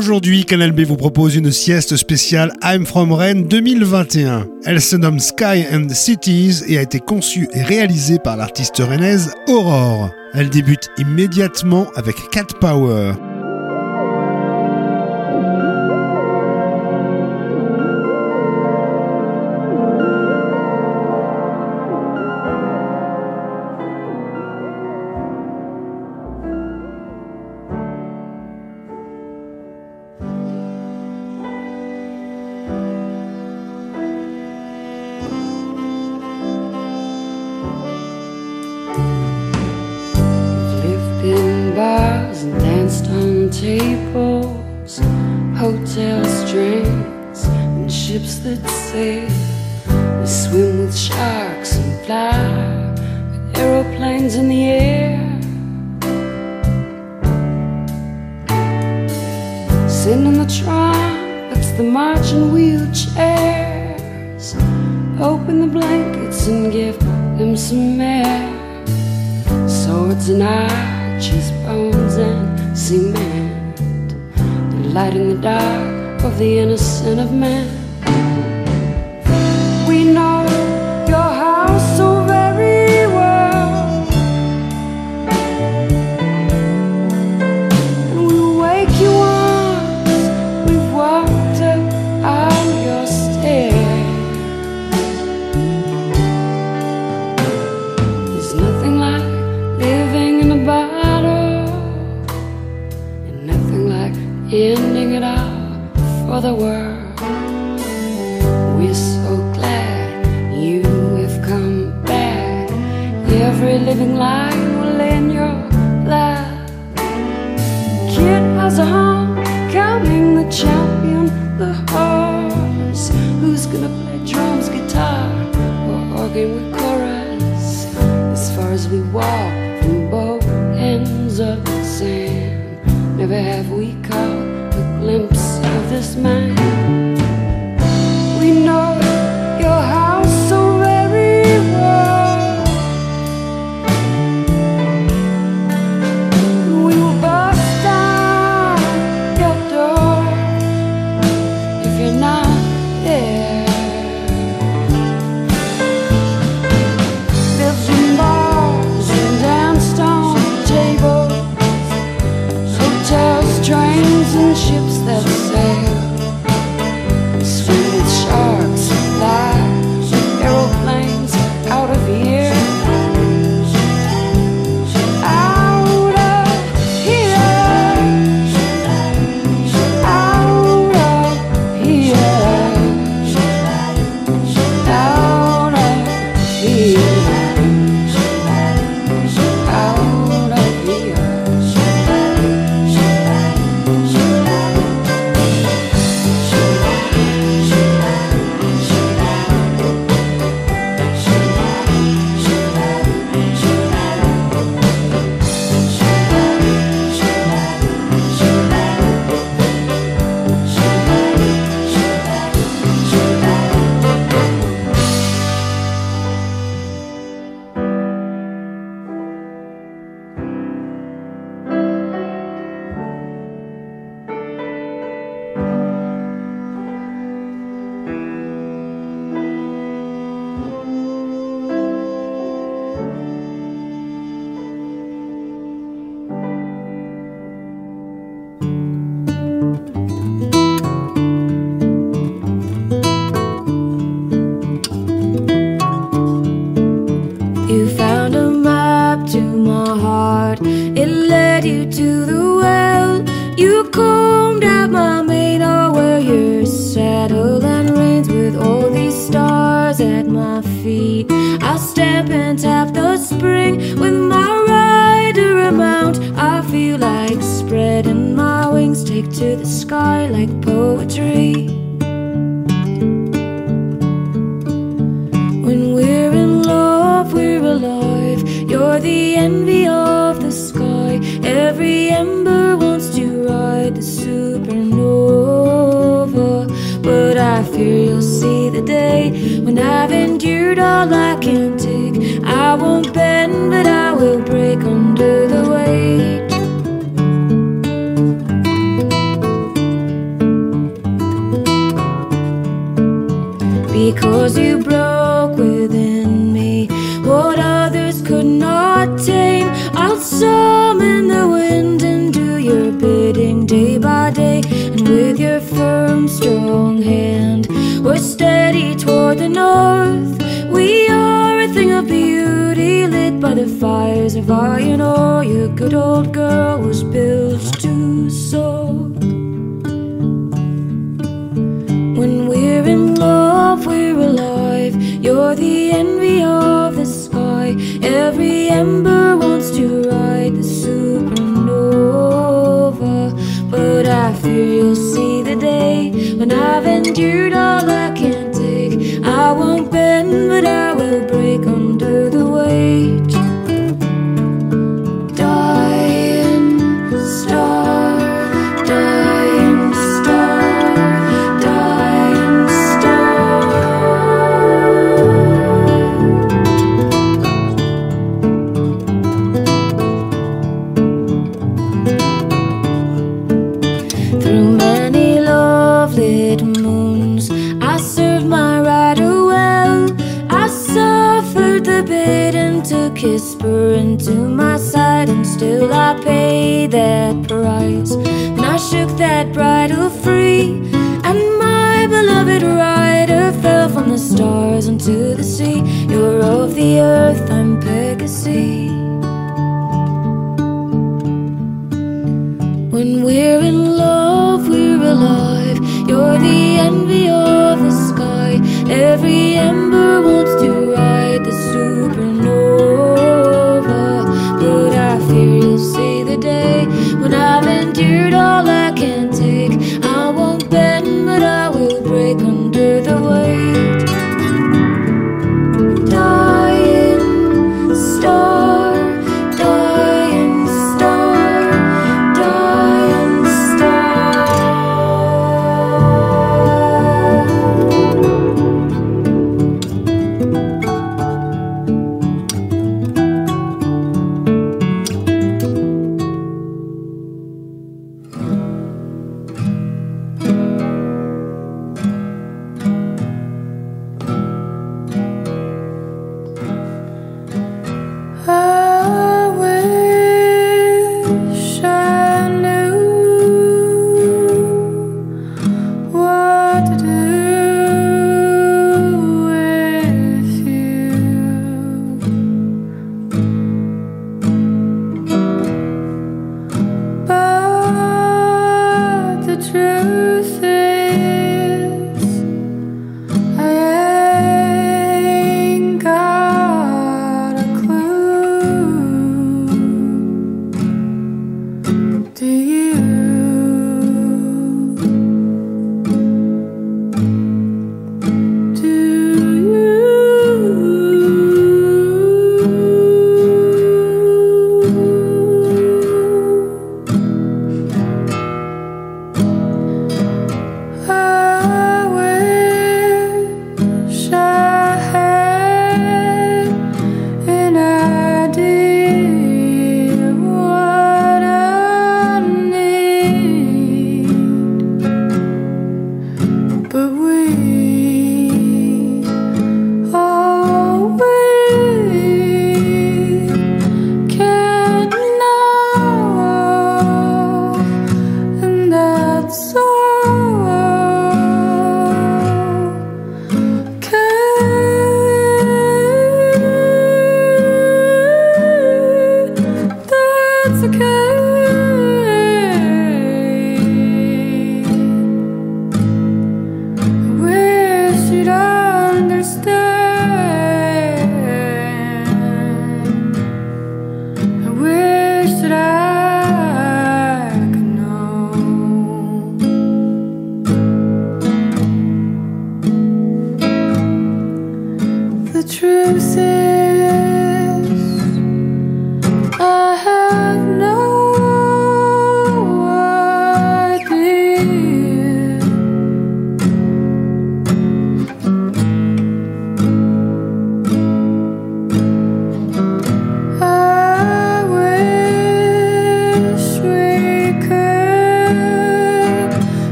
Aujourd'hui, Canal B vous propose une sieste spéciale I'm From Rennes 2021. Elle se nomme Sky and Cities et a été conçue et réalisée par l'artiste rennaise Aurore. Elle débute immédiatement avec Cat Power. good old girl the earth, I'm Pegasus. When we're in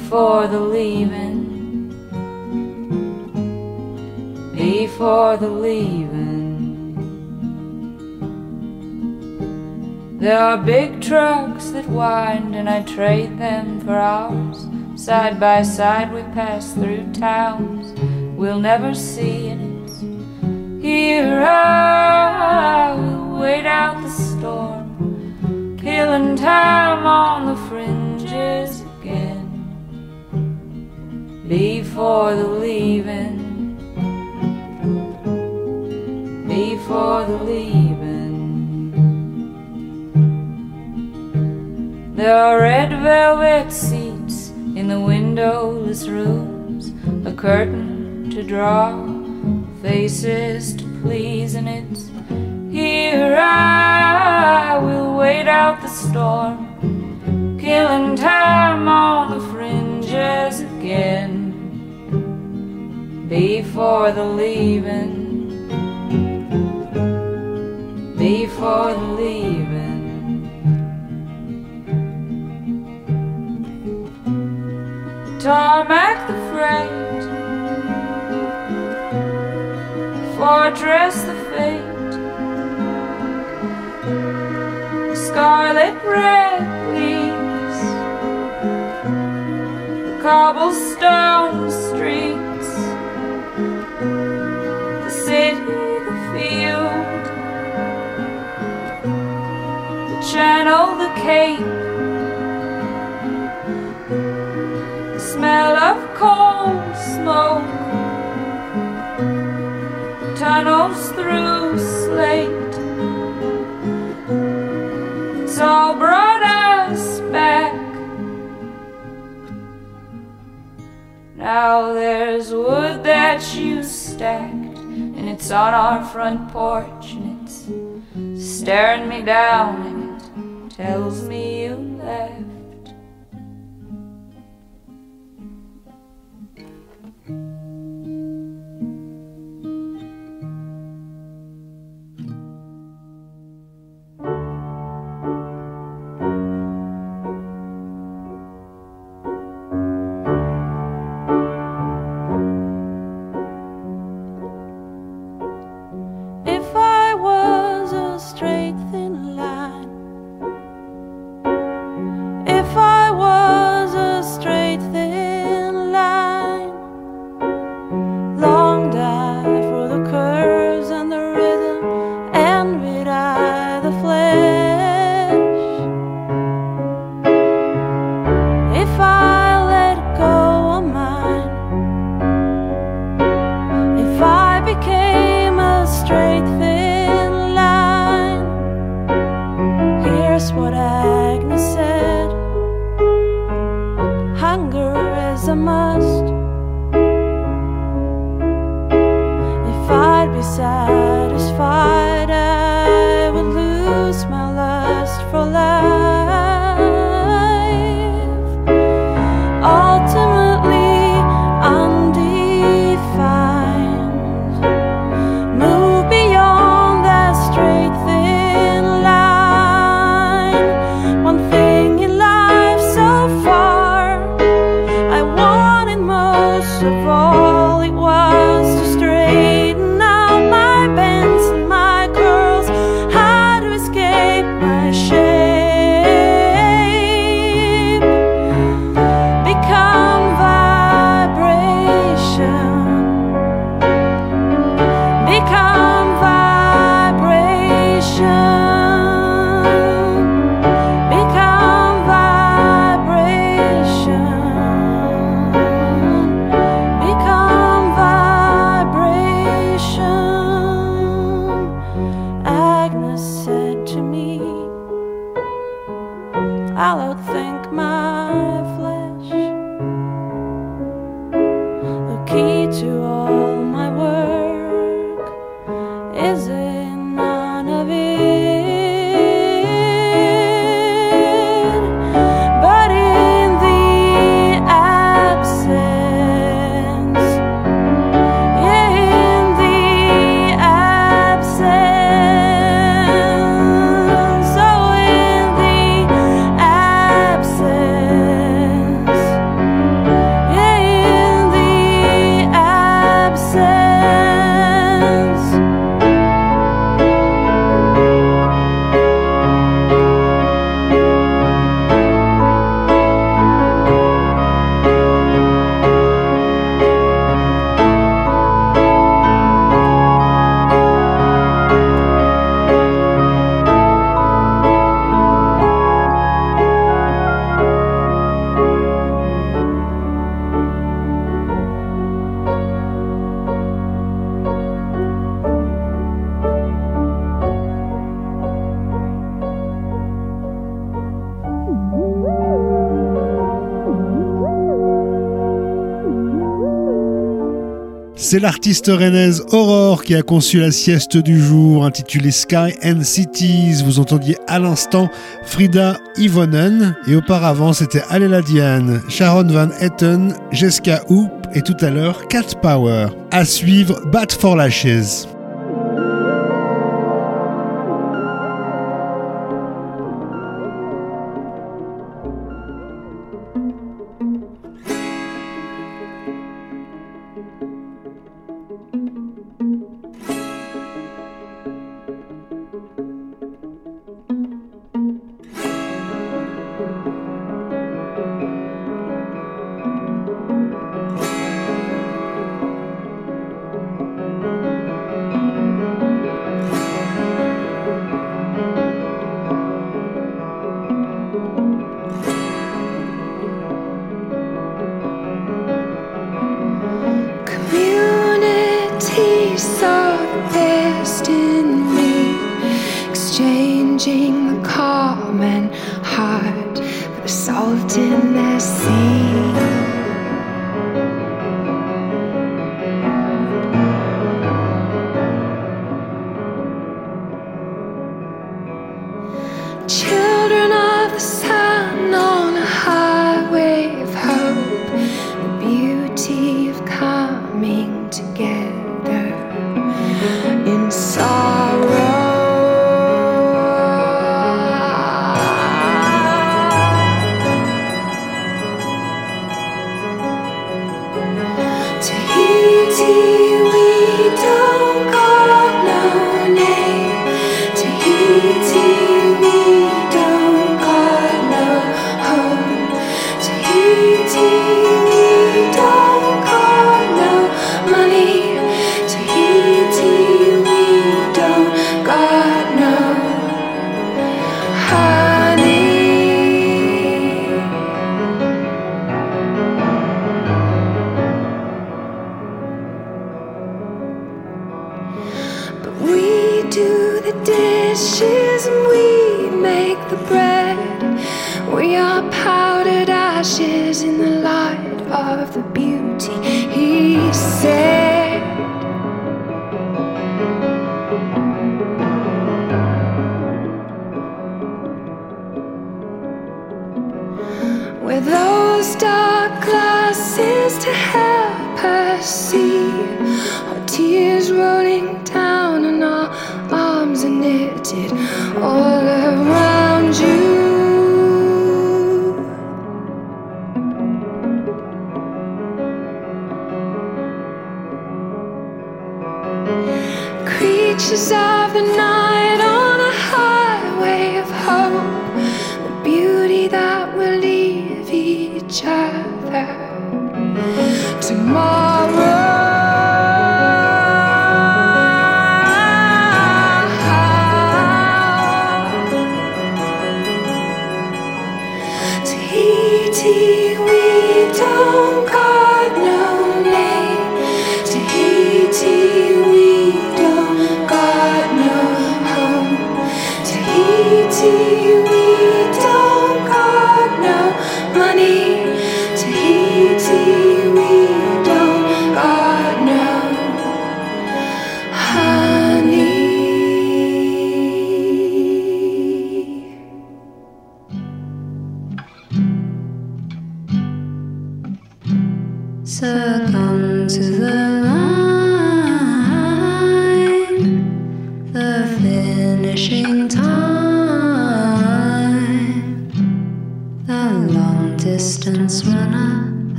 before the leaving. Before the leaving. There are big trucks that wind, and I trade them for ours. Side by side, we pass through towns we'll never see, and it's here I will wait out the storm, killing time on the fringes before the leaving. Before the leaving. There are red velvet seats in the windowless rooms, a curtain to draw, faces to please, and it's here I will wait out the storm, killing time on the fringes again before the leaving, before the leaving. tarmac the freight, fortress the fate, scarlet red leaves, cobblestone streets, the the field, the channel, the cape. The smell of coal smoke tunnels through slate. It's all brought us back. Now there's wood that you stacked, and it's on our front porch, and it's staring me down, and it tells me you left. C'est l'artiste rennaise Aurore qui a conçu la sieste du jour intitulée Sky and Cities. Vous entendiez à l'instant Frida Ivonen et auparavant c'était Alela Diane, Sharon Van Etten, Jessica Hoop et tout à l'heure Cat Power. À suivre Bat for Lashes.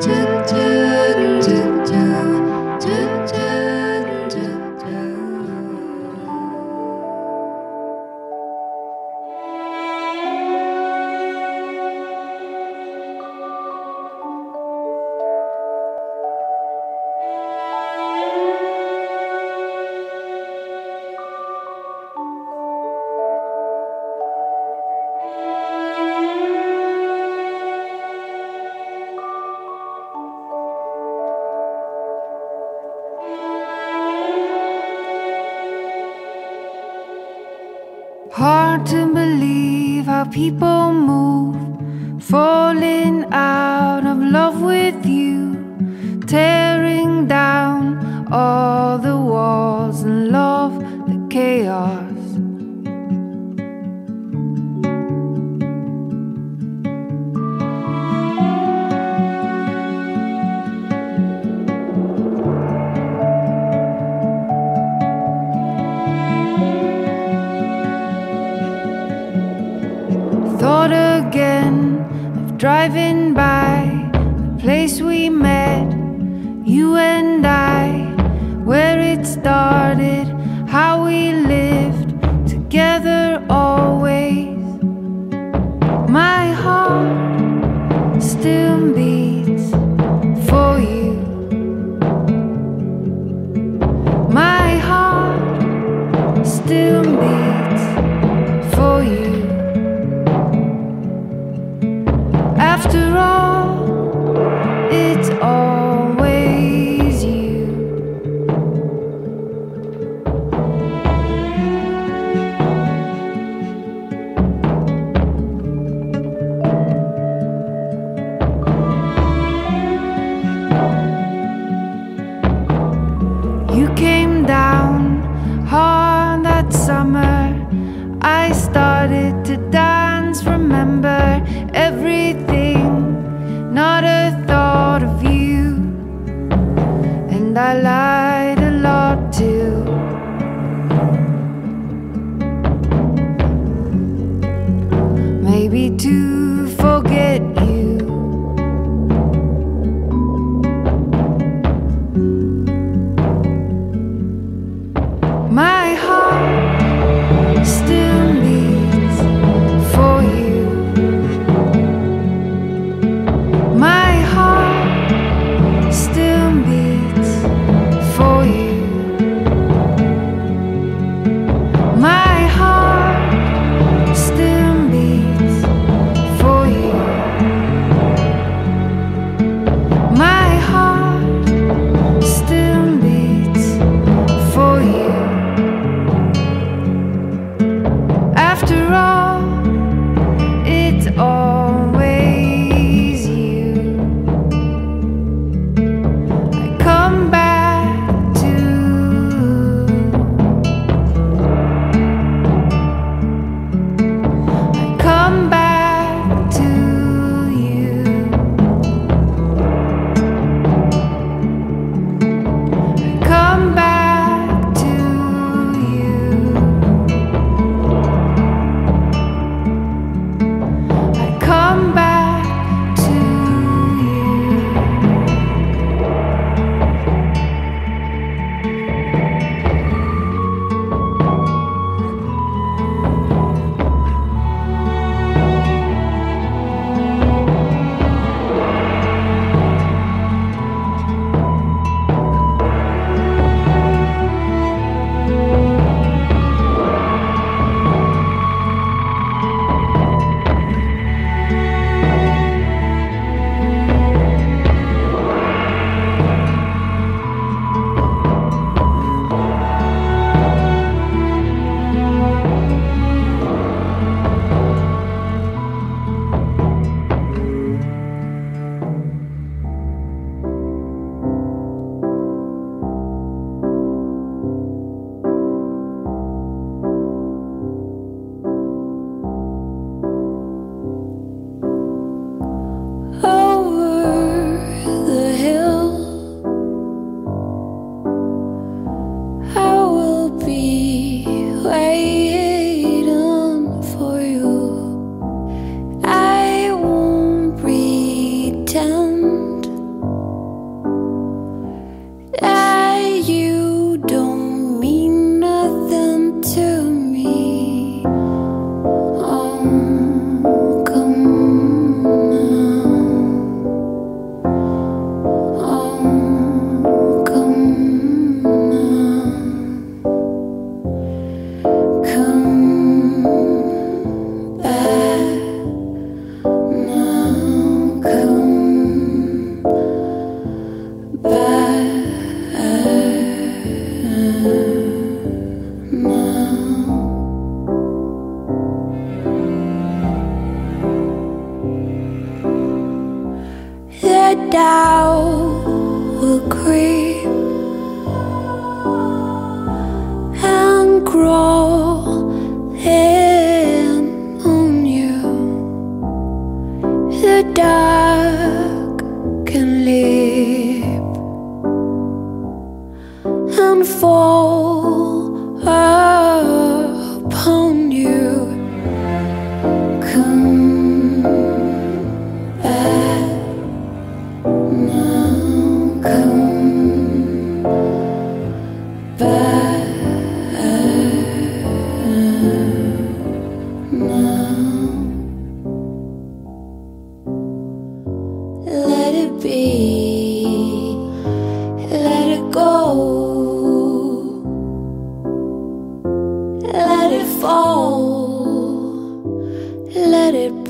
嘟嘟。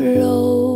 柔。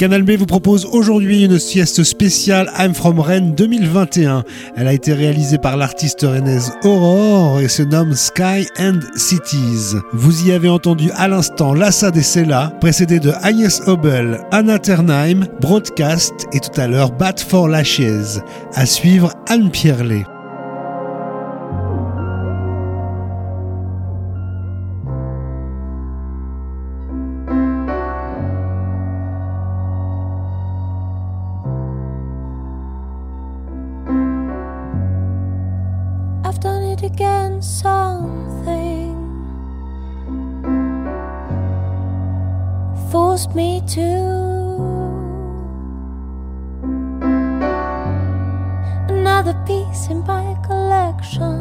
Canal B vous propose aujourd'hui une sieste spéciale I'm From Rennes 2021. Elle a été réalisée par l'artiste rennaise Aurore et se nomme Sky and Cities. Vous y avez entendu à l'instant Lassa des Sella, précédé de Agnès Hobel, Anna Ternheim, Broadcast et tout à l'heure Bat for Lashes. À suivre Anne Pierlet. Not my fault.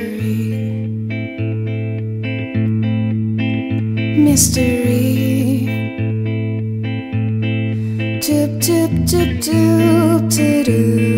Mystery, mystery. Doop doop doop doop doop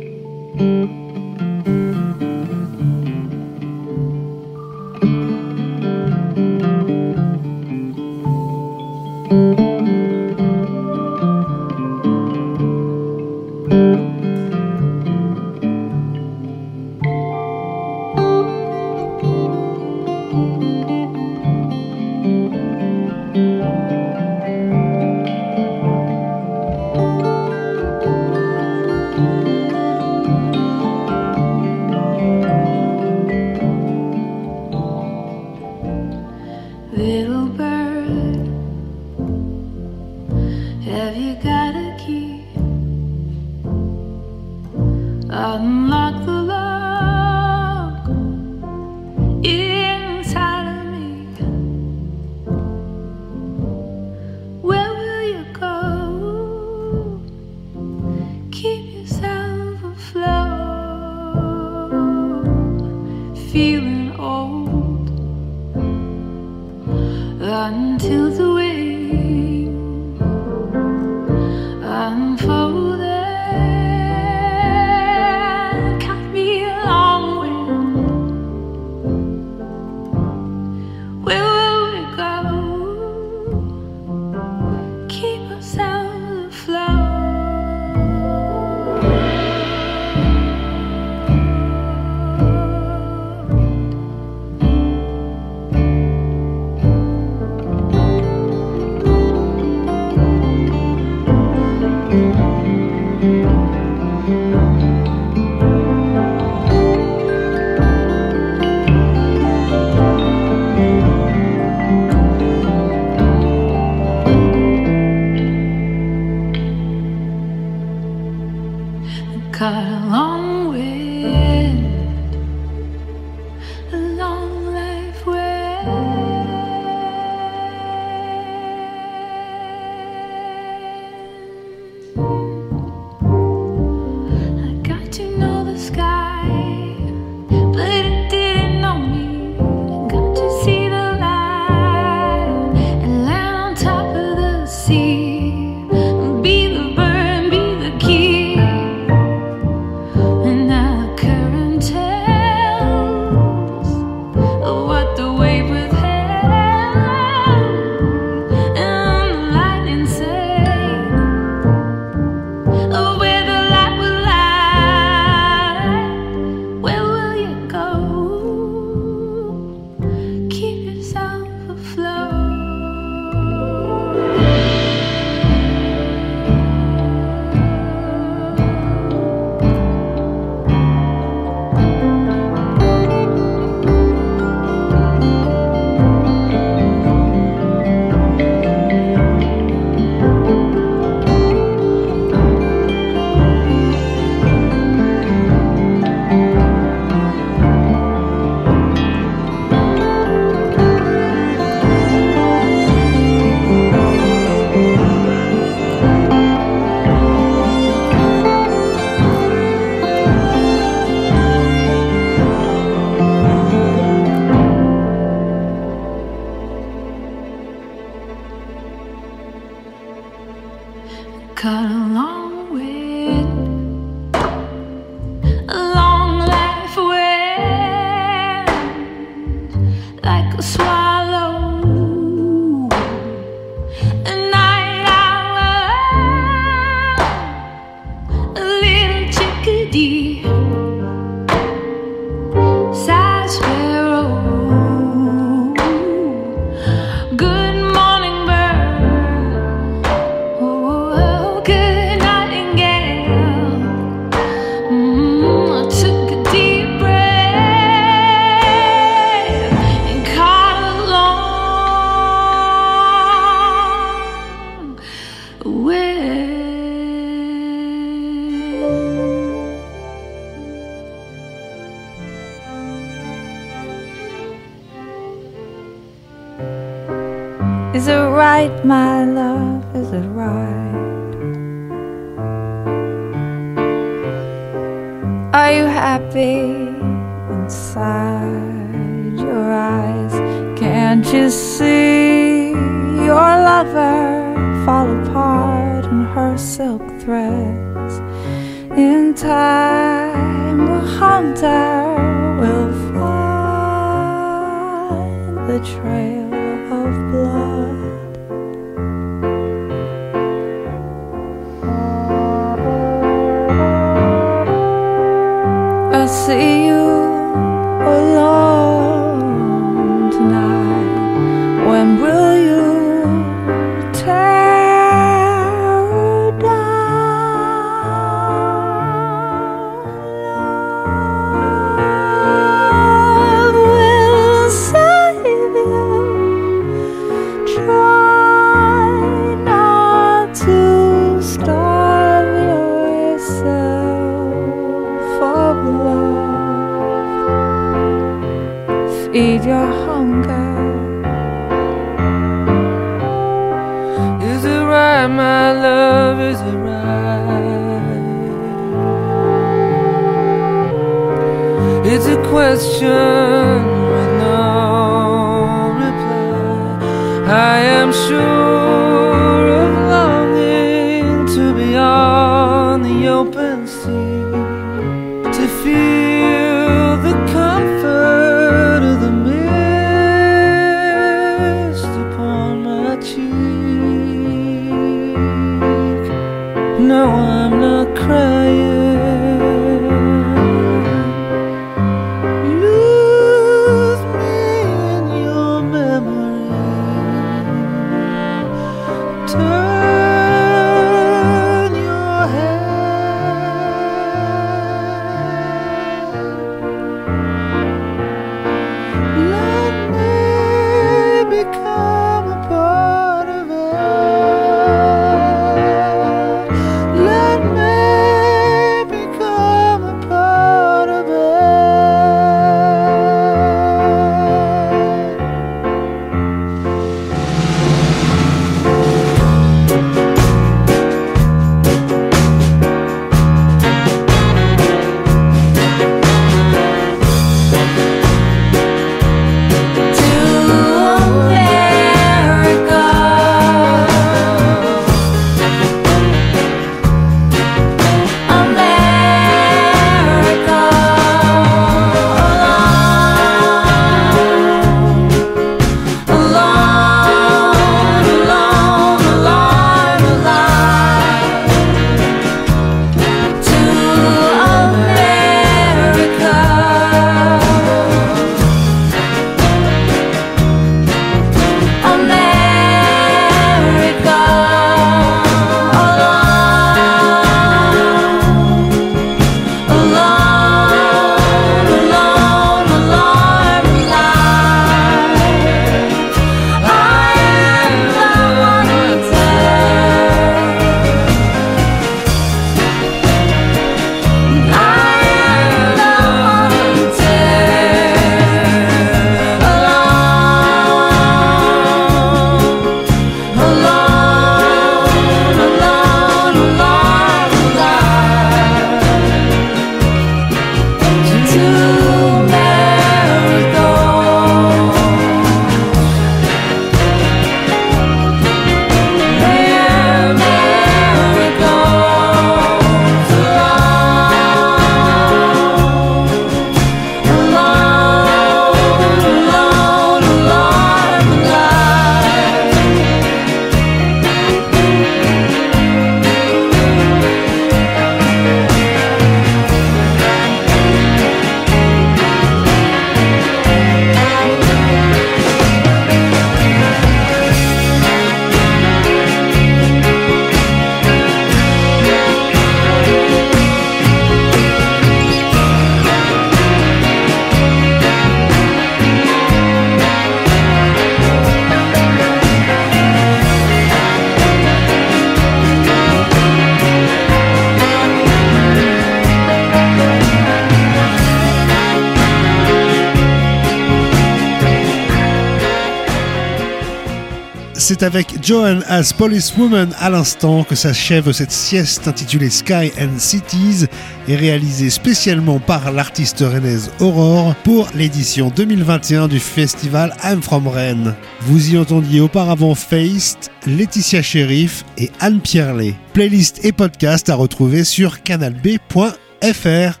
C'est avec Joan as Policewoman à l'instant que s'achève cette sieste intitulée Sky and Cities et réalisée spécialement par l'artiste rennaise Aurore pour l'édition 2021 du festival I'm From Rennes. Vous y entendiez auparavant Feist, Laetitia Sheriff et Anne Pierlet. Playlist et podcast à retrouver sur canalb.fr.